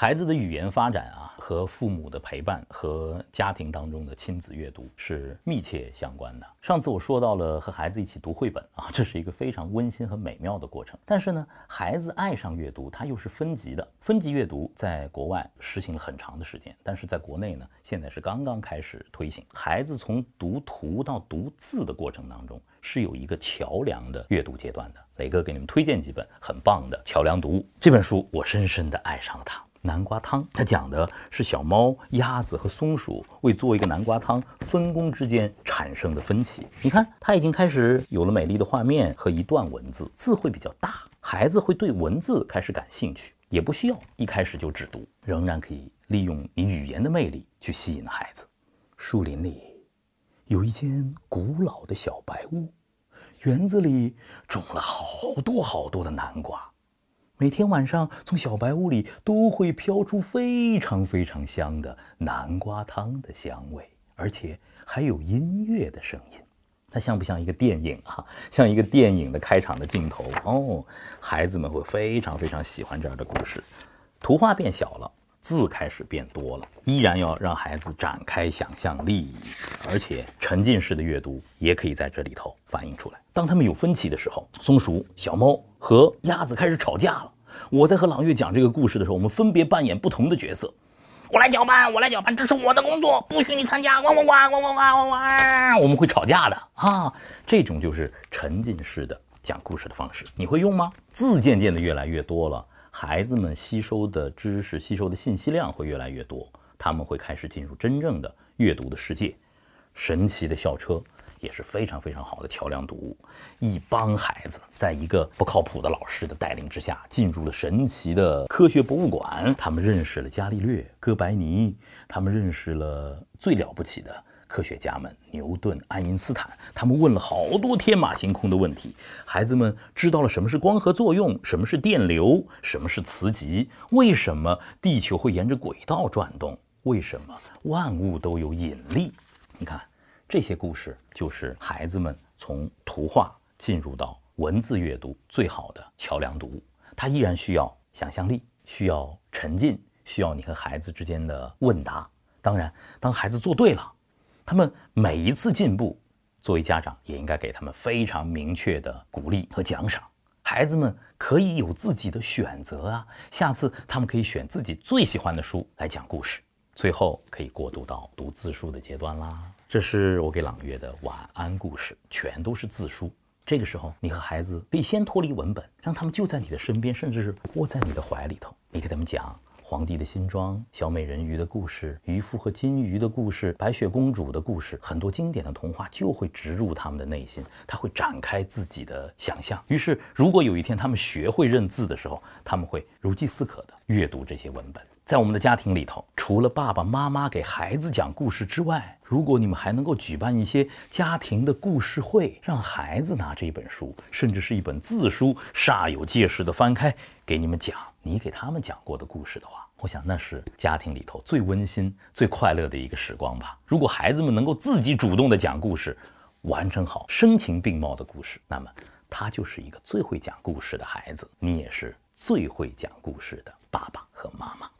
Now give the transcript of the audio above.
孩子的语言发展啊，和父母的陪伴和家庭当中的亲子阅读是密切相关的。上次我说到了和孩子一起读绘本啊，这是一个非常温馨和美妙的过程。但是呢，孩子爱上阅读，它又是分级的。分级阅读在国外实行了很长的时间，但是在国内呢，现在是刚刚开始推行。孩子从读图到读字的过程当中，是有一个桥梁的阅读阶段的。磊哥给你们推荐几本很棒的桥梁读物。这本书我深深的爱上了它。南瓜汤，它讲的是小猫、鸭子和松鼠为做一个南瓜汤分工之间产生的分歧。你看，它已经开始有了美丽的画面和一段文字，字会比较大，孩子会对文字开始感兴趣，也不需要一开始就只读，仍然可以利用你语言的魅力去吸引孩子。树林里有一间古老的小白屋，园子里种了好多好多的南瓜。每天晚上，从小白屋里都会飘出非常非常香的南瓜汤的香味，而且还有音乐的声音。它像不像一个电影啊？像一个电影的开场的镜头哦。孩子们会非常非常喜欢这样的故事。图画变小了。字开始变多了，依然要让孩子展开想象力，而且沉浸式的阅读也可以在这里头反映出来。当他们有分歧的时候，松鼠、小猫和鸭子开始吵架了。我在和朗月讲这个故事的时候，我们分别扮演不同的角色。我来搅拌，我来搅拌，这是我的工作，不许你参加！汪汪汪汪汪汪汪！我们会吵架的啊！这种就是沉浸式的讲故事的方式，你会用吗？字渐渐的越来越多了。孩子们吸收的知识、吸收的信息量会越来越多，他们会开始进入真正的阅读的世界。神奇的校车也是非常非常好的桥梁读物。一帮孩子在一个不靠谱的老师的带领之下，进入了神奇的科学博物馆。他们认识了伽利略、哥白尼，他们认识了最了不起的。科学家们，牛顿、爱因斯坦，他们问了好多天马行空的问题。孩子们知道了什么是光合作用，什么是电流，什么是磁极，为什么地球会沿着轨道转动，为什么万物都有引力。你看，这些故事就是孩子们从图画进入到文字阅读最好的桥梁读物。它依然需要想象力，需要沉浸，需要你和孩子之间的问答。当然，当孩子做对了。他们每一次进步，作为家长也应该给他们非常明确的鼓励和奖赏。孩子们可以有自己的选择啊，下次他们可以选自己最喜欢的书来讲故事。最后可以过渡到读字书的阶段啦。这是我给朗月的晚安故事，全都是字书。这个时候，你和孩子可以先脱离文本，让他们就在你的身边，甚至是窝在你的怀里头，你给他们讲。皇帝的新装、小美人鱼的故事、渔夫和金鱼的故事、白雪公主的故事，很多经典的童话就会植入他们的内心，他会展开自己的想象。于是，如果有一天他们学会认字的时候，他们会如饥似渴地阅读这些文本。在我们的家庭里头，除了爸爸妈妈给孩子讲故事之外，如果你们还能够举办一些家庭的故事会，让孩子拿着一本书，甚至是一本字书，煞有介事地翻开给你们讲。你给他们讲过的故事的话，我想那是家庭里头最温馨、最快乐的一个时光吧。如果孩子们能够自己主动的讲故事，完成好声情并茂的故事，那么他就是一个最会讲故事的孩子，你也是最会讲故事的爸爸和妈妈。